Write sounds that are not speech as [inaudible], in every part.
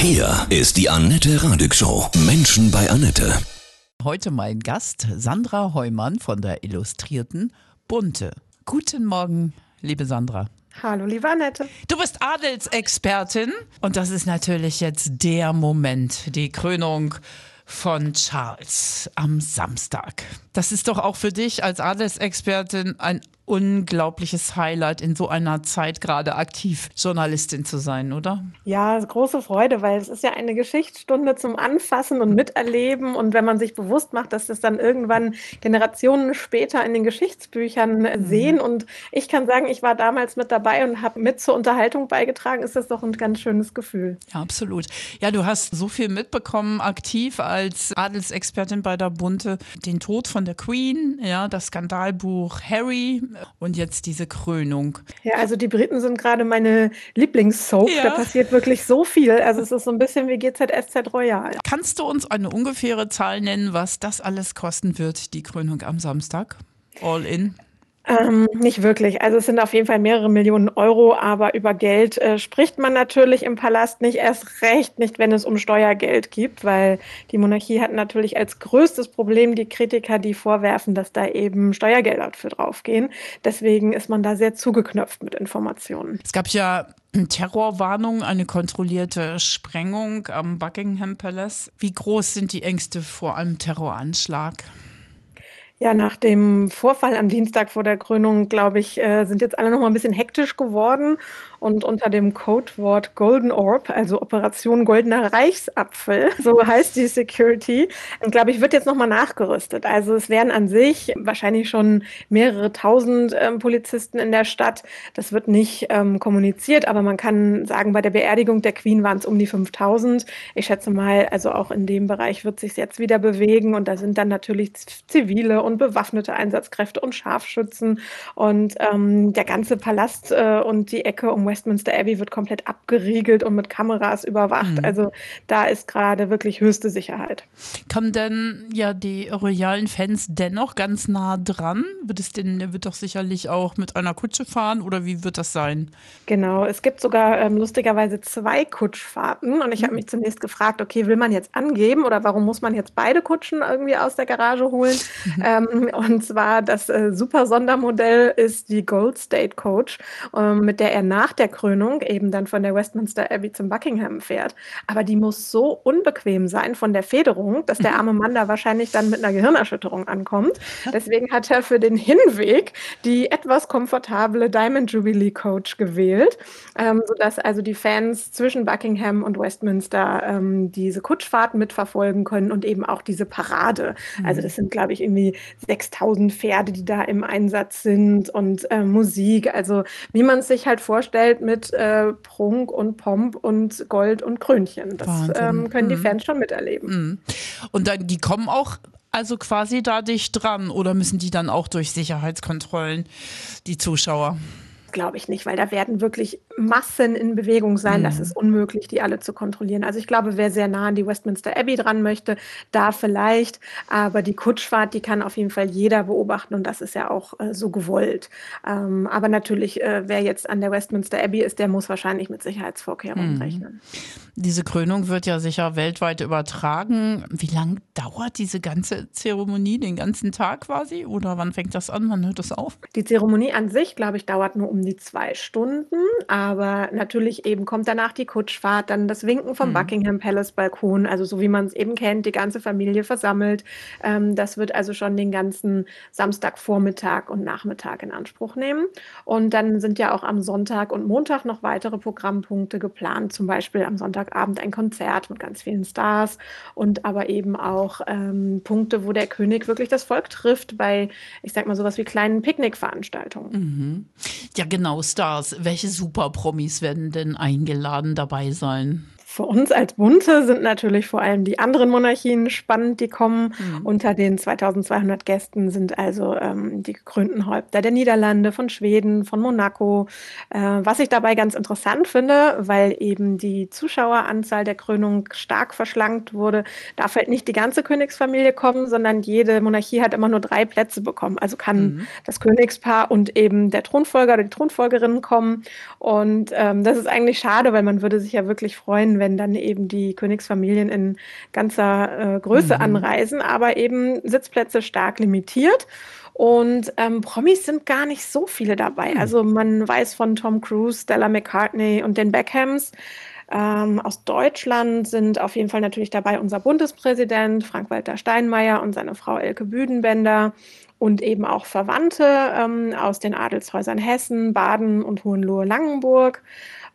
Hier ist die Annette Radig Show. Menschen bei Annette. Heute mein Gast Sandra Heumann von der Illustrierten Bunte. Guten Morgen, liebe Sandra. Hallo, liebe Annette. Du bist Adelsexpertin und das ist natürlich jetzt der Moment, die Krönung von Charles am Samstag. Das ist doch auch für dich als Adelsexpertin ein unglaubliches Highlight, in so einer Zeit gerade aktiv Journalistin zu sein, oder? Ja, große Freude, weil es ist ja eine Geschichtsstunde zum Anfassen und Miterleben. Und wenn man sich bewusst macht, dass das dann irgendwann Generationen später in den Geschichtsbüchern mhm. sehen. Und ich kann sagen, ich war damals mit dabei und habe mit zur Unterhaltung beigetragen, ist das doch ein ganz schönes Gefühl. Ja, absolut. Ja, du hast so viel mitbekommen, aktiv als Adelsexpertin bei der Bunte. Den Tod von der Queen, ja, das Skandalbuch Harry, und jetzt diese Krönung. Ja, also die Briten sind gerade meine Lieblingssoap. Ja. Da passiert wirklich so viel. Also es ist so ein bisschen wie GZSZ Royal. Kannst du uns eine ungefähre Zahl nennen, was das alles kosten wird, die Krönung am Samstag? All in? Ähm, nicht wirklich. Also es sind auf jeden Fall mehrere Millionen Euro, aber über Geld äh, spricht man natürlich im Palast nicht erst recht, nicht wenn es um Steuergeld gibt, weil die Monarchie hat natürlich als größtes Problem die Kritiker, die vorwerfen, dass da eben Steuergelder für draufgehen. Deswegen ist man da sehr zugeknöpft mit Informationen. Es gab ja Terrorwarnung, eine kontrollierte Sprengung am Buckingham Palace. Wie groß sind die Ängste vor einem Terroranschlag? Ja, nach dem Vorfall am Dienstag vor der Krönung, glaube ich, äh, sind jetzt alle noch mal ein bisschen hektisch geworden und unter dem Codewort Golden Orb, also Operation Goldener Reichsapfel, [laughs] so heißt die Security, glaube ich, wird jetzt nochmal nachgerüstet. Also es wären an sich wahrscheinlich schon mehrere tausend ähm, Polizisten in der Stadt. Das wird nicht ähm, kommuniziert, aber man kann sagen, bei der Beerdigung der Queen waren es um die 5000. Ich schätze mal, also auch in dem Bereich wird sich jetzt wieder bewegen und da sind dann natürlich zivile und bewaffnete Einsatzkräfte und Scharfschützen und ähm, der ganze Palast äh, und die Ecke um Westminster Abbey wird komplett abgeriegelt und mit Kameras überwacht. Mhm. Also da ist gerade wirklich höchste Sicherheit. Kommen denn ja die royalen Fans dennoch ganz nah dran? Wird es denn, der wird doch sicherlich auch mit einer Kutsche fahren oder wie wird das sein? Genau, es gibt sogar ähm, lustigerweise zwei Kutschfahrten und ich mhm. habe mich zunächst gefragt, okay, will man jetzt angeben oder warum muss man jetzt beide Kutschen irgendwie aus der Garage holen? Mhm. Ähm, und zwar das äh, super Sondermodell ist die Gold State Coach, ähm, mit der er nach der Krönung eben dann von der Westminster Abbey zum Buckingham fährt. Aber die muss so unbequem sein von der Federung, dass der [laughs] arme Mann da wahrscheinlich dann mit einer Gehirnerschütterung ankommt. Deswegen hat er für den Hinweg die etwas komfortable Diamond Jubilee Coach gewählt, ähm, sodass also die Fans zwischen Buckingham und Westminster ähm, diese Kutschfahrt mitverfolgen können und eben auch diese Parade. Also mhm. das sind, glaube ich, irgendwie 6000 Pferde, die da im Einsatz sind und äh, Musik. Also wie man es sich halt vorstellt, halt mit äh, Prunk und Pomp und Gold und Krönchen. Das ähm, können die mhm. Fans schon miterleben. Mhm. Und dann, die kommen auch also quasi da dicht dran oder müssen die dann auch durch Sicherheitskontrollen, die Zuschauer? glaube ich nicht, weil da werden wirklich Massen in Bewegung sein. Mhm. Das ist unmöglich, die alle zu kontrollieren. Also ich glaube, wer sehr nah an die Westminster Abbey dran möchte, da vielleicht. Aber die Kutschfahrt, die kann auf jeden Fall jeder beobachten und das ist ja auch äh, so gewollt. Ähm, aber natürlich, äh, wer jetzt an der Westminster Abbey ist, der muss wahrscheinlich mit Sicherheitsvorkehrungen mhm. rechnen. Diese Krönung wird ja sicher weltweit übertragen. Wie lange dauert diese ganze Zeremonie, den ganzen Tag quasi? Oder wann fängt das an? Wann hört das auf? Die Zeremonie an sich, glaube ich, dauert nur um die zwei Stunden. Aber natürlich eben kommt danach die Kutschfahrt, dann das Winken vom mhm. Buckingham Palace Balkon, also so wie man es eben kennt, die ganze Familie versammelt. Ähm, das wird also schon den ganzen Samstagvormittag und Nachmittag in Anspruch nehmen. Und dann sind ja auch am Sonntag und Montag noch weitere Programmpunkte geplant, zum Beispiel am Sonntagabend ein Konzert mit ganz vielen Stars und aber eben auch ähm, Punkte, wo der König wirklich das Volk trifft, bei, ich sag mal, sowas wie kleinen Picknickveranstaltungen. Mhm. Ja, genau, Stars. Welche Super-Promis werden denn eingeladen dabei sein? Für uns als Bunte sind natürlich vor allem die anderen Monarchien spannend, die kommen. Mhm. Unter den 2200 Gästen sind also ähm, die gekrönten Häupter der Niederlande, von Schweden, von Monaco. Äh, was ich dabei ganz interessant finde, weil eben die Zuschaueranzahl der Krönung stark verschlankt wurde, darf halt nicht die ganze Königsfamilie kommen, sondern jede Monarchie hat immer nur drei Plätze bekommen. Also kann mhm. das Königspaar und eben der Thronfolger oder die Thronfolgerin kommen. Und ähm, das ist eigentlich schade, weil man würde sich ja wirklich freuen, wenn wenn dann eben die Königsfamilien in ganzer äh, Größe mhm. anreisen, aber eben Sitzplätze stark limitiert. Und ähm, Promis sind gar nicht so viele dabei. Mhm. Also man weiß von Tom Cruise, Stella McCartney und den Beckhams. Ähm, aus Deutschland sind auf jeden Fall natürlich dabei unser Bundespräsident Frank-Walter Steinmeier und seine Frau Elke Büdenbender und eben auch Verwandte ähm, aus den Adelshäusern Hessen, Baden und Hohenlohe-Langenburg.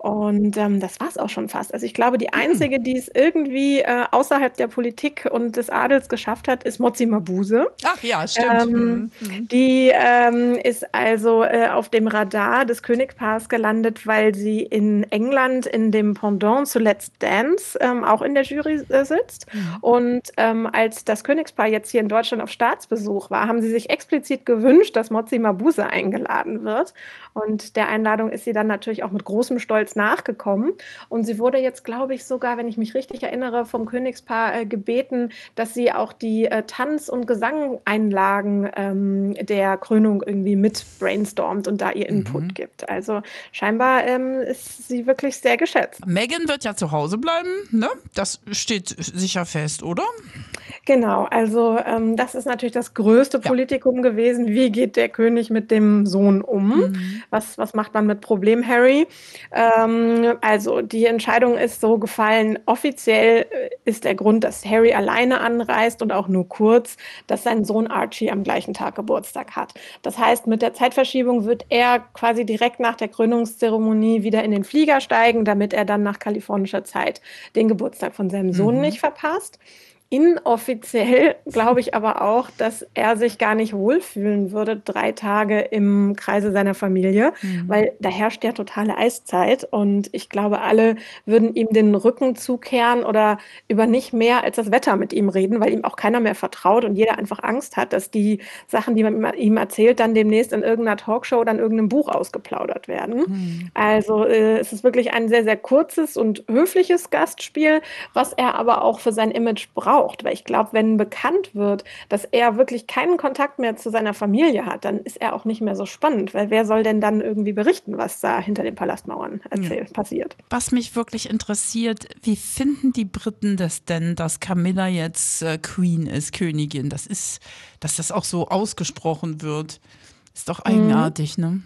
Und ähm, das war es auch schon fast. Also ich glaube, die hm. einzige, die es irgendwie äh, außerhalb der Politik und des Adels geschafft hat, ist Mozi Mabuse. Ach ja, stimmt. Ähm, mhm. mhm. Die ähm, ist also äh, auf dem Radar des Königpaars gelandet, weil sie in England in dem Pendant zu Let's Dance ähm, auch in der Jury äh, sitzt. Mhm. Und ähm, als das Königspaar jetzt hier in Deutschland auf Staatsbesuch war, haben sie sich explizit gewünscht, dass Mozi Mabuse eingeladen wird. Und der Einladung ist sie dann natürlich auch mit großem Stolz nachgekommen. Und sie wurde jetzt, glaube ich, sogar, wenn ich mich richtig erinnere, vom Königspaar äh, gebeten, dass sie auch die äh, Tanz- und Gesangeinlagen ähm, der Krönung irgendwie mit brainstormt und da ihr Input mhm. gibt. Also scheinbar ähm, ist sie wirklich sehr geschätzt. Megan wird ja zu Hause bleiben, ne? Das steht sicher fest, oder? Genau, also ähm, das ist natürlich das größte ja. Politikum gewesen. Wie geht der König mit dem Sohn um? Mhm. Was, was macht man mit Problem Harry? Ähm, also die Entscheidung ist so gefallen. Offiziell äh, ist der Grund, dass Harry alleine anreist und auch nur kurz, dass sein Sohn Archie am gleichen Tag Geburtstag hat. Das heißt, mit der Zeitverschiebung wird er quasi direkt nach der Krönungszeremonie wieder in den Flieger steigen, damit er dann nach kalifornischer Zeit den Geburtstag von seinem Sohn mhm. nicht verpasst. Inoffiziell glaube ich aber auch, dass er sich gar nicht wohlfühlen würde, drei Tage im Kreise seiner Familie, mhm. weil da herrscht ja totale Eiszeit und ich glaube, alle würden ihm den Rücken zukehren oder über nicht mehr als das Wetter mit ihm reden, weil ihm auch keiner mehr vertraut und jeder einfach Angst hat, dass die Sachen, die man ihm erzählt, dann demnächst in irgendeiner Talkshow oder in irgendeinem Buch ausgeplaudert werden. Mhm. Also äh, es ist wirklich ein sehr, sehr kurzes und höfliches Gastspiel, was er aber auch für sein Image braucht braucht. Weil ich glaube, wenn bekannt wird, dass er wirklich keinen Kontakt mehr zu seiner Familie hat, dann ist er auch nicht mehr so spannend. Weil wer soll denn dann irgendwie berichten, was da hinter den Palastmauern erzählt, ja. passiert? Was mich wirklich interessiert, wie finden die Briten das denn, dass Camilla jetzt äh, Queen ist, Königin? Das ist, dass das auch so ausgesprochen wird. Ist doch eigenartig, mhm. ne?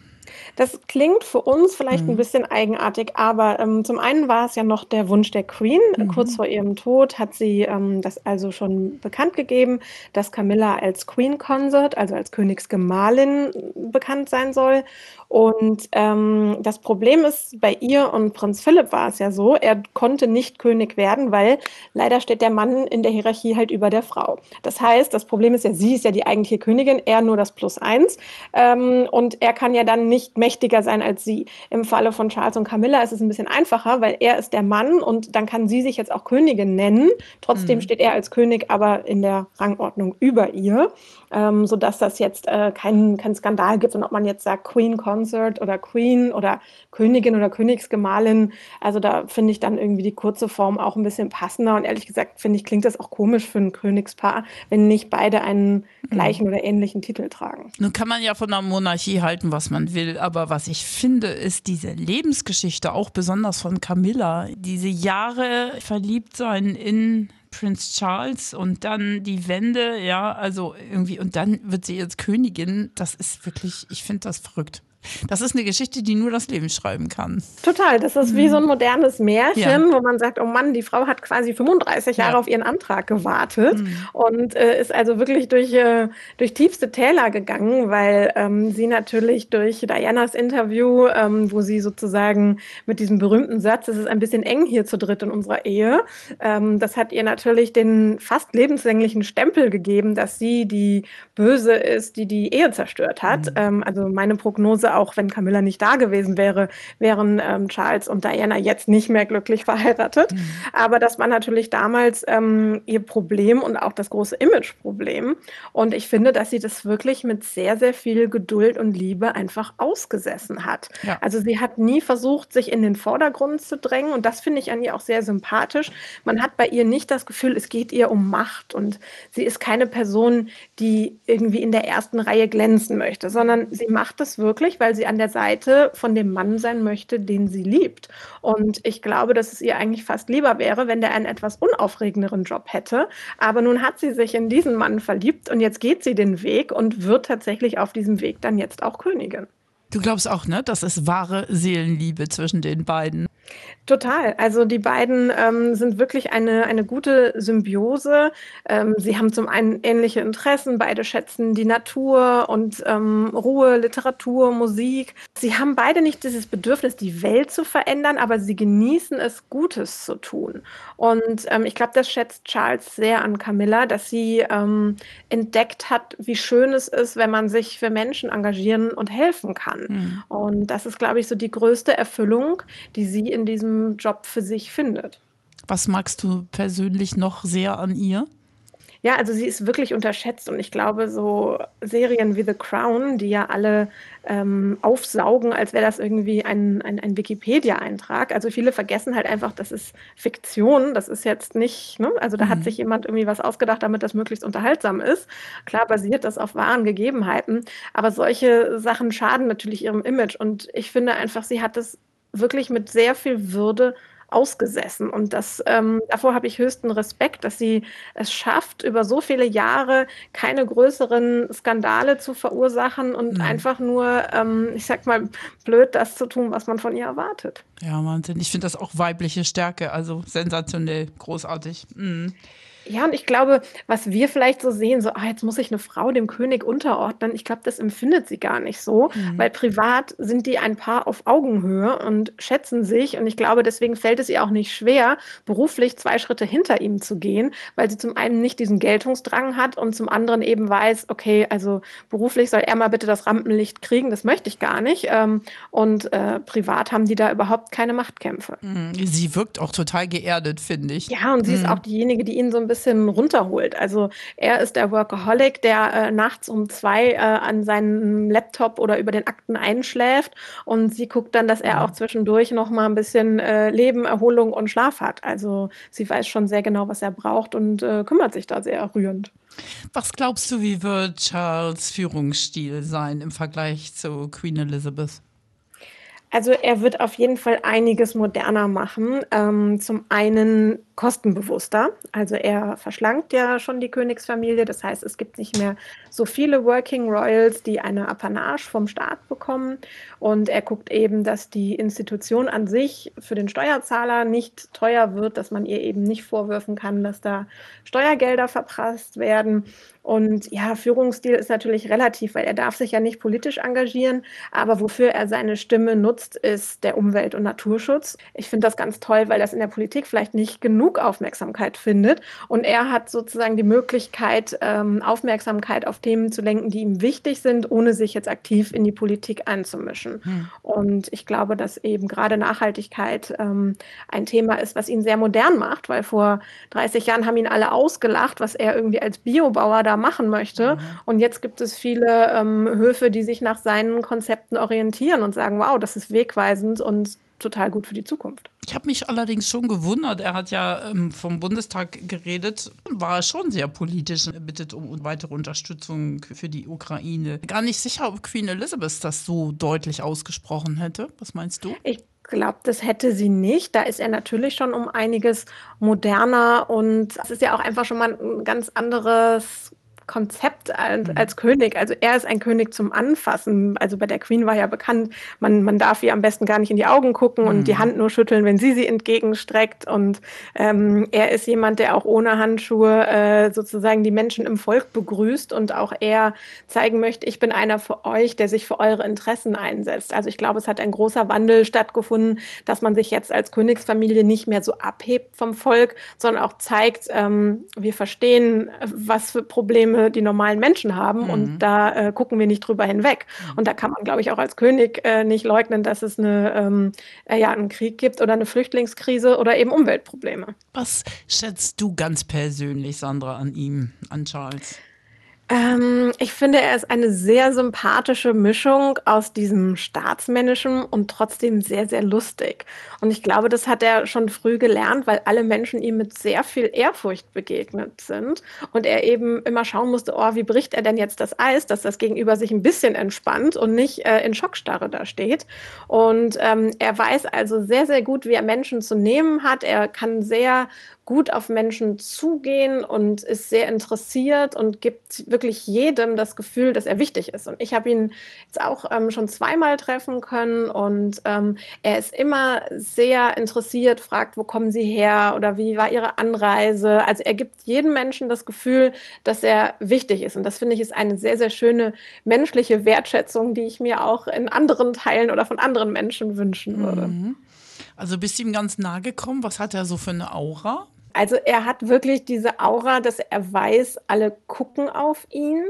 Das klingt für uns vielleicht mhm. ein bisschen eigenartig, aber ähm, zum einen war es ja noch der Wunsch der Queen. Mhm. Kurz vor ihrem Tod hat sie ähm, das also schon bekannt gegeben, dass Camilla als Queen Consort, also als Königsgemahlin, bekannt sein soll. Und ähm, das Problem ist, bei ihr und Prinz Philipp war es ja so, er konnte nicht König werden, weil leider steht der Mann in der Hierarchie halt über der Frau. Das heißt, das Problem ist ja, sie ist ja die eigentliche Königin, er nur das Plus eins. Ähm, und er kann ja dann nicht mächtiger sein als sie. Im Falle von Charles und Camilla ist es ein bisschen einfacher, weil er ist der Mann und dann kann sie sich jetzt auch Königin nennen. Trotzdem mhm. steht er als König aber in der Rangordnung über ihr ähm, sodass das jetzt äh, keinen kein Skandal gibt und ob man jetzt sagt Queen Consort oder Queen oder Königin oder Königsgemahlin. Also da finde ich dann irgendwie die kurze Form auch ein bisschen passender und ehrlich gesagt finde ich, klingt das auch komisch für ein Königspaar, wenn nicht beide einen mhm. gleichen mhm. oder ähnlichen Titel tragen. Nun kann man ja von der Monarchie halten, was man will, aber was ich finde, ist diese Lebensgeschichte, auch besonders von Camilla, diese Jahre verliebt sein in Prinz Charles und dann die Wende, ja, also irgendwie, und dann wird sie jetzt Königin. Das ist wirklich, ich finde das verrückt. Das ist eine Geschichte, die nur das Leben schreiben kann. Total. Das ist wie so ein mhm. modernes Märchen, ja. wo man sagt, oh Mann, die Frau hat quasi 35 Jahre ja. auf ihren Antrag gewartet mhm. und äh, ist also wirklich durch, äh, durch tiefste Täler gegangen, weil ähm, sie natürlich durch Dianas Interview, ähm, wo sie sozusagen mit diesem berühmten Satz, es ist ein bisschen eng hier zu dritt in unserer Ehe, ähm, das hat ihr natürlich den fast lebenslänglichen Stempel gegeben, dass sie die Böse ist, die die Ehe zerstört hat. Mhm. Ähm, also meine Prognose auch wenn Camilla nicht da gewesen wäre, wären ähm, Charles und Diana jetzt nicht mehr glücklich [laughs] verheiratet. Mhm. Aber das war natürlich damals ähm, ihr Problem und auch das große Imageproblem. Und ich finde, dass sie das wirklich mit sehr, sehr viel Geduld und Liebe einfach ausgesessen hat. Ja. Also sie hat nie versucht, sich in den Vordergrund zu drängen. Und das finde ich an ihr auch sehr sympathisch. Man hat bei ihr nicht das Gefühl, es geht ihr um Macht. Und sie ist keine Person, die irgendwie in der ersten Reihe glänzen möchte, sondern sie macht es wirklich, weil sie an der Seite von dem Mann sein möchte, den sie liebt. Und ich glaube, dass es ihr eigentlich fast lieber wäre, wenn der einen etwas unaufregenderen Job hätte. Aber nun hat sie sich in diesen Mann verliebt und jetzt geht sie den Weg und wird tatsächlich auf diesem Weg dann jetzt auch Königin. Du glaubst auch, ne? Das ist wahre Seelenliebe zwischen den beiden. Total. Also die beiden ähm, sind wirklich eine, eine gute Symbiose. Ähm, sie haben zum einen ähnliche Interessen, beide schätzen die Natur und ähm, Ruhe, Literatur, Musik. Sie haben beide nicht dieses Bedürfnis, die Welt zu verändern, aber sie genießen es, Gutes zu tun. Und ähm, ich glaube, das schätzt Charles sehr an Camilla, dass sie ähm, entdeckt hat, wie schön es ist, wenn man sich für Menschen engagieren und helfen kann. Mhm. Und das ist, glaube ich, so die größte Erfüllung, die sie in diesem Job für sich findet. Was magst du persönlich noch sehr an ihr? Ja, also sie ist wirklich unterschätzt und ich glaube, so Serien wie The Crown, die ja alle ähm, aufsaugen, als wäre das irgendwie ein, ein, ein Wikipedia-Eintrag. Also viele vergessen halt einfach, das ist Fiktion, das ist jetzt nicht, ne? also da mhm. hat sich jemand irgendwie was ausgedacht, damit das möglichst unterhaltsam ist. Klar basiert das auf wahren Gegebenheiten, aber solche Sachen schaden natürlich ihrem Image und ich finde einfach, sie hat es wirklich mit sehr viel Würde ausgesessen. Und das, ähm, davor habe ich höchsten Respekt, dass sie es schafft, über so viele Jahre keine größeren Skandale zu verursachen und mhm. einfach nur, ähm, ich sag mal, blöd das zu tun, was man von ihr erwartet. Ja, Wahnsinn. Ich finde das auch weibliche Stärke, also sensationell, großartig. Mhm. Ja, und ich glaube, was wir vielleicht so sehen, so, ah, jetzt muss ich eine Frau dem König unterordnen, ich glaube, das empfindet sie gar nicht so, mhm. weil privat sind die ein Paar auf Augenhöhe und schätzen sich. Und ich glaube, deswegen fällt es ihr auch nicht schwer, beruflich zwei Schritte hinter ihm zu gehen, weil sie zum einen nicht diesen Geltungsdrang hat und zum anderen eben weiß, okay, also beruflich soll er mal bitte das Rampenlicht kriegen, das möchte ich gar nicht. Ähm, und äh, privat haben die da überhaupt keine Machtkämpfe. Mhm. Sie wirkt auch total geerdet, finde ich. Ja, und sie mhm. ist auch diejenige, die ihn so ein bisschen bisschen runterholt. Also er ist der Workaholic, der äh, nachts um zwei äh, an seinem Laptop oder über den Akten einschläft und sie guckt dann, dass er auch zwischendurch noch mal ein bisschen äh, Leben, Erholung und Schlaf hat. Also sie weiß schon sehr genau, was er braucht und äh, kümmert sich da sehr rührend. Was glaubst du, wie wird Charles Führungsstil sein im Vergleich zu Queen Elizabeth? Also er wird auf jeden Fall einiges moderner machen. Ähm, zum einen kostenbewusster. Also er verschlankt ja schon die Königsfamilie. Das heißt, es gibt nicht mehr so viele Working Royals, die eine Apanage vom Staat bekommen. Und er guckt eben, dass die Institution an sich für den Steuerzahler nicht teuer wird, dass man ihr eben nicht vorwürfen kann, dass da Steuergelder verprasst werden. Und ja, Führungsstil ist natürlich relativ, weil er darf sich ja nicht politisch engagieren, aber wofür er seine Stimme nutzt, ist der Umwelt- und Naturschutz. Ich finde das ganz toll, weil das in der Politik vielleicht nicht genug Aufmerksamkeit findet. Und er hat sozusagen die Möglichkeit, ähm, Aufmerksamkeit auf Themen zu lenken, die ihm wichtig sind, ohne sich jetzt aktiv in die Politik einzumischen. Hm. Und ich glaube, dass eben gerade Nachhaltigkeit ähm, ein Thema ist, was ihn sehr modern macht, weil vor 30 Jahren haben ihn alle ausgelacht, was er irgendwie als Biobauer da machen möchte. Mhm. Und jetzt gibt es viele ähm, Höfe, die sich nach seinen Konzepten orientieren und sagen, wow, das ist wegweisend und total gut für die Zukunft. Ich habe mich allerdings schon gewundert. Er hat ja ähm, vom Bundestag geredet, war schon sehr politisch, er bittet um weitere Unterstützung für die Ukraine. Gar nicht sicher, ob Queen Elizabeth das so deutlich ausgesprochen hätte. Was meinst du? Ich glaube, das hätte sie nicht. Da ist er natürlich schon um einiges moderner und es ist ja auch einfach schon mal ein ganz anderes Konzept als, mhm. als, König. Also er ist ein König zum Anfassen. Also bei der Queen war ja bekannt, man, man darf ihr am besten gar nicht in die Augen gucken mhm. und die mhm. Hand nur schütteln, wenn sie sie entgegenstreckt. Und ähm, er ist jemand, der auch ohne Handschuhe äh, sozusagen die Menschen im Volk begrüßt und auch er zeigen möchte, ich bin einer für euch, der sich für eure Interessen einsetzt. Also ich glaube, es hat ein großer Wandel stattgefunden, dass man sich jetzt als Königsfamilie nicht mehr so abhebt vom Volk, sondern auch zeigt, ähm, wir verstehen, was für Probleme Probleme die normalen Menschen haben mhm. und da äh, gucken wir nicht drüber hinweg. Mhm. Und da kann man, glaube ich, auch als König äh, nicht leugnen, dass es eine, ähm, äh, ja, einen Krieg gibt oder eine Flüchtlingskrise oder eben Umweltprobleme. Was schätzt du ganz persönlich, Sandra, an ihm, an Charles? Ähm, ich finde, er ist eine sehr sympathische Mischung aus diesem Staatsmännischen und trotzdem sehr, sehr lustig. Und ich glaube, das hat er schon früh gelernt, weil alle Menschen ihm mit sehr viel Ehrfurcht begegnet sind und er eben immer schauen musste, oh, wie bricht er denn jetzt das Eis, dass das Gegenüber sich ein bisschen entspannt und nicht äh, in Schockstarre da steht. Und ähm, er weiß also sehr, sehr gut, wie er Menschen zu nehmen hat. Er kann sehr gut auf Menschen zugehen und ist sehr interessiert und gibt wirklich jedem das Gefühl, dass er wichtig ist. Und ich habe ihn jetzt auch ähm, schon zweimal treffen können und ähm, er ist immer sehr interessiert, fragt, wo kommen Sie her oder wie war Ihre Anreise. Also er gibt jedem Menschen das Gefühl, dass er wichtig ist. Und das finde ich ist eine sehr, sehr schöne menschliche Wertschätzung, die ich mir auch in anderen Teilen oder von anderen Menschen wünschen würde. Mhm. Also bist du ihm ganz nahe gekommen? Was hat er so für eine Aura? Also er hat wirklich diese Aura, dass er weiß, alle gucken auf ihn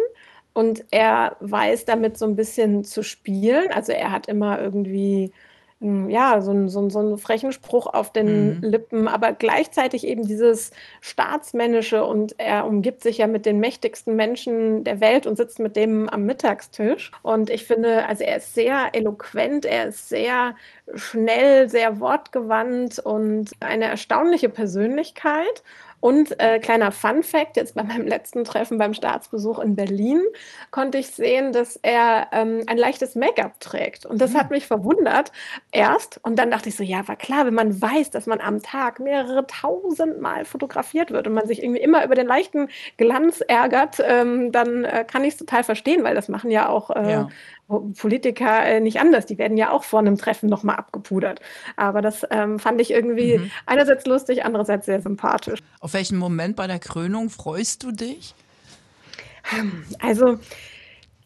und er weiß damit so ein bisschen zu spielen. Also er hat immer irgendwie ja, so ein, so, ein, so einen frechen Spruch auf den mhm. Lippen, aber gleichzeitig eben dieses Staatsmännische und er umgibt sich ja mit den mächtigsten Menschen der Welt und sitzt mit dem am Mittagstisch. Und ich finde, also er ist sehr eloquent, er ist sehr schnell, sehr wortgewandt und eine erstaunliche Persönlichkeit. Und äh, kleiner Fun Fact, jetzt bei meinem letzten Treffen beim Staatsbesuch in Berlin konnte ich sehen, dass er ähm, ein leichtes Make-up trägt. Und das mhm. hat mich verwundert erst. Und dann dachte ich so, ja, war klar, wenn man weiß, dass man am Tag mehrere tausend Mal fotografiert wird und man sich irgendwie immer über den leichten Glanz ärgert, ähm, dann äh, kann ich es total verstehen, weil das machen ja auch äh, ja. Politiker äh, nicht anders. Die werden ja auch vor einem Treffen nochmal abgepudert. Aber das ähm, fand ich irgendwie mhm. einerseits lustig, andererseits sehr sympathisch. Auf welchen Moment bei der Krönung freust du dich? Also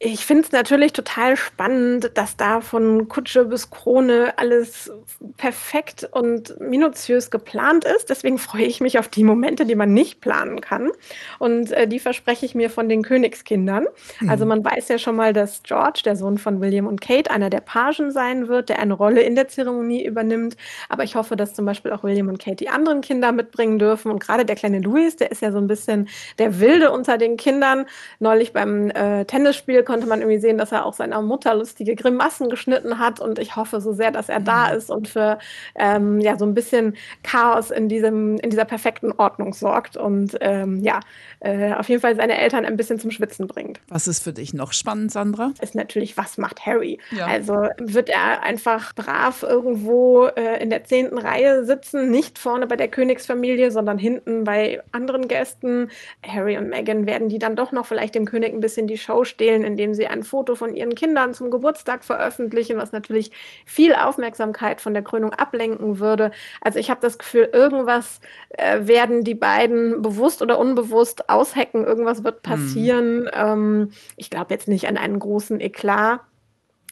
ich finde es natürlich total spannend, dass da von Kutsche bis Krone alles perfekt und minutiös geplant ist. Deswegen freue ich mich auf die Momente, die man nicht planen kann. Und äh, die verspreche ich mir von den Königskindern. Mhm. Also man weiß ja schon mal, dass George, der Sohn von William und Kate, einer der Pagen sein wird, der eine Rolle in der Zeremonie übernimmt. Aber ich hoffe, dass zum Beispiel auch William und Kate die anderen Kinder mitbringen dürfen. Und gerade der kleine Louis, der ist ja so ein bisschen der Wilde unter den Kindern. Neulich beim äh, Tennisspiel konnte man irgendwie sehen, dass er auch seiner Mutter lustige Grimassen geschnitten hat und ich hoffe so sehr, dass er da mhm. ist und für ähm, ja so ein bisschen Chaos in diesem in dieser perfekten Ordnung sorgt und ähm, ja äh, auf jeden Fall seine Eltern ein bisschen zum Schwitzen bringt. Was ist für dich noch spannend, Sandra? Ist natürlich, was macht Harry? Ja. Also wird er einfach brav irgendwo äh, in der zehnten Reihe sitzen, nicht vorne bei der Königsfamilie, sondern hinten bei anderen Gästen. Harry und Meghan werden die dann doch noch vielleicht dem König ein bisschen die Show stehlen, indem sie ein Foto von ihren Kindern zum Geburtstag veröffentlichen, was natürlich viel Aufmerksamkeit von der Krönung ablenken würde. Also ich habe das Gefühl, irgendwas äh, werden die beiden bewusst oder unbewusst aushacken, irgendwas wird mhm. passieren. Mhm. Ähm, ich glaube jetzt nicht an einen großen Eklat.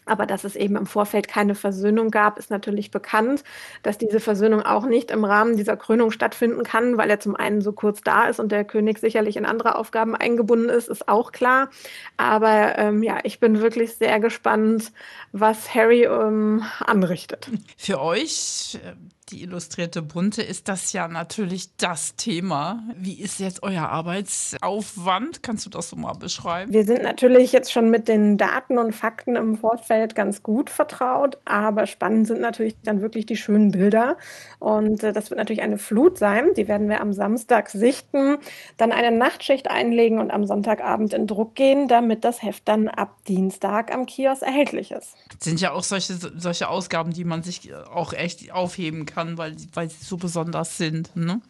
Aber dass es eben im Vorfeld keine Versöhnung gab, ist natürlich bekannt. Dass diese Versöhnung auch nicht im Rahmen dieser Krönung stattfinden kann, weil er zum einen so kurz da ist und der König sicherlich in andere Aufgaben eingebunden ist, ist auch klar. Aber ähm, ja, ich bin wirklich sehr gespannt, was Harry ähm, anrichtet. Für euch die illustrierte Bunte ist das ja natürlich das Thema. Wie ist jetzt euer Arbeitsaufwand? Kannst du das so mal beschreiben? Wir sind natürlich jetzt schon mit den Daten und Fakten im Vorfeld ganz gut vertraut, aber spannend sind natürlich dann wirklich die schönen Bilder. Und äh, das wird natürlich eine Flut sein. Die werden wir am Samstag sichten, dann eine Nachtschicht einlegen und am Sonntagabend in Druck gehen, damit das Heft dann ab Dienstag am Kiosk erhältlich ist. Das sind ja auch solche, solche Ausgaben, die man sich auch echt aufheben kann kann, weil, weil sie so besonders sind. Ne?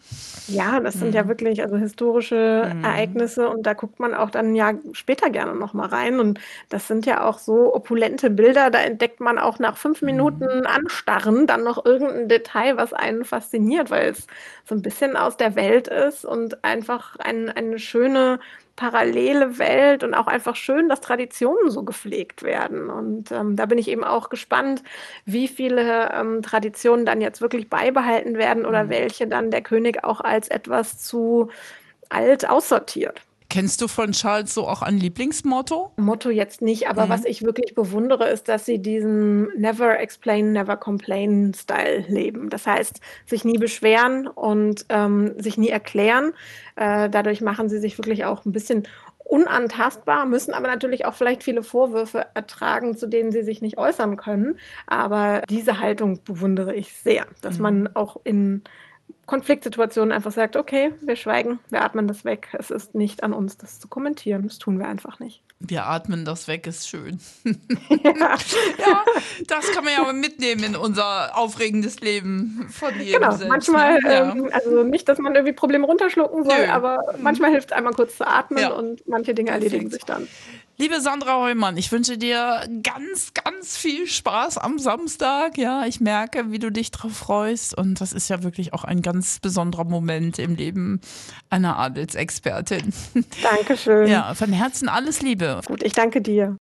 Ja, das sind mhm. ja wirklich also historische mhm. Ereignisse und da guckt man auch dann ja später gerne noch mal rein und das sind ja auch so opulente Bilder, da entdeckt man auch nach fünf mhm. Minuten. Anstarren dann noch irgendein Detail, was einen fasziniert, weil es so ein bisschen aus der Welt ist und einfach ein, eine schöne parallele Welt und auch einfach schön, dass Traditionen so gepflegt werden. Und ähm, da bin ich eben auch gespannt, wie viele ähm, Traditionen dann jetzt wirklich beibehalten werden oder mhm. welche dann der König auch als etwas zu alt aussortiert. Kennst du von Charles so auch ein Lieblingsmotto? Motto jetzt nicht, aber mhm. was ich wirklich bewundere, ist, dass sie diesen Never Explain, Never Complain Style leben. Das heißt, sich nie beschweren und ähm, sich nie erklären. Äh, dadurch machen sie sich wirklich auch ein bisschen unantastbar, müssen aber natürlich auch vielleicht viele Vorwürfe ertragen, zu denen sie sich nicht äußern können. Aber diese Haltung bewundere ich sehr, dass mhm. man auch in Konfliktsituationen einfach sagt, okay, wir schweigen, wir atmen das weg. Es ist nicht an uns, das zu kommentieren. Das tun wir einfach nicht. Wir atmen das weg, ist schön. [laughs] Ja, [laughs] ja das kann man ja mitnehmen in unser aufregendes Leben von jedem Genau, selbst, manchmal, ne? ja. ähm, also nicht, dass man irgendwie Probleme runterschlucken soll, Nö. aber manchmal hilft es einmal kurz zu atmen ja. und manche Dinge erledigen sich dann. Liebe Sandra Heumann, ich wünsche dir ganz, ganz viel Spaß am Samstag. Ja, ich merke, wie du dich drauf freust. Und das ist ja wirklich auch ein ganz besonderer Moment im Leben einer Adelsexpertin. Dankeschön. Ja, von Herzen alles Liebe. Gut, ich danke dir.